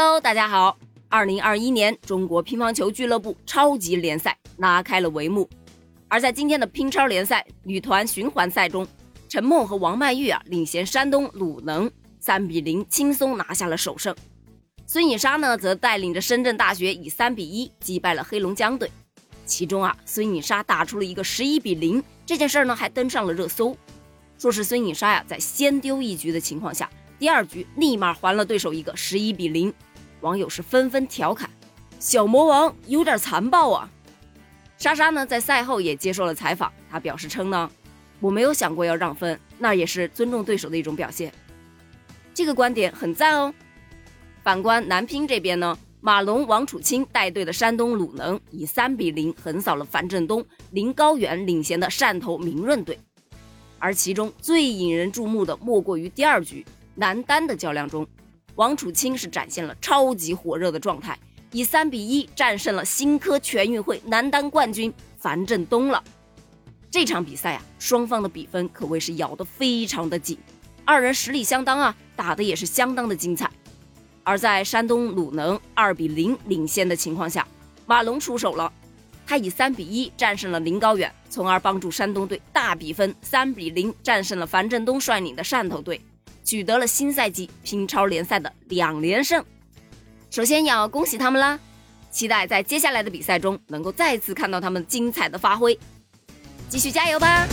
Hello，大家好。二零二一年中国乒乓球俱乐部超级联赛拉开了帷幕，而在今天的乒超联赛女团循环赛中，陈梦和王曼玉啊领衔山东鲁能三比零轻松拿下了首胜。孙颖莎呢则带领着深圳大学以三比一击败了黑龙江队。其中啊，孙颖莎打出了一个十一比零，这件事儿呢还登上了热搜。说是孙颖莎呀，在先丢一局的情况下，第二局立马还了对手一个十一比零，网友是纷纷调侃：“小魔王有点残暴啊。”莎莎呢在赛后也接受了采访，她表示称呢：“我没有想过要让分，那也是尊重对手的一种表现。”这个观点很赞哦。反观男乒这边呢，马龙、王楚钦带队的山东鲁能以三比零横扫了樊振东、林高远领衔的汕头明润队。而其中最引人注目的，莫过于第二局男单的较量中，王楚钦是展现了超级火热的状态，以三比一战胜了新科全运会男单冠军樊振东了。这场比赛啊，双方的比分可谓是咬得非常的紧，二人实力相当啊，打的也是相当的精彩。而在山东鲁能二比零领先的情况下，马龙出手了。他以三比一战胜了林高远，从而帮助山东队大比分三比零战胜了樊振东率领的汕头队，取得了新赛季乒超联赛的两连胜。首先要恭喜他们啦！期待在接下来的比赛中能够再次看到他们精彩的发挥，继续加油吧！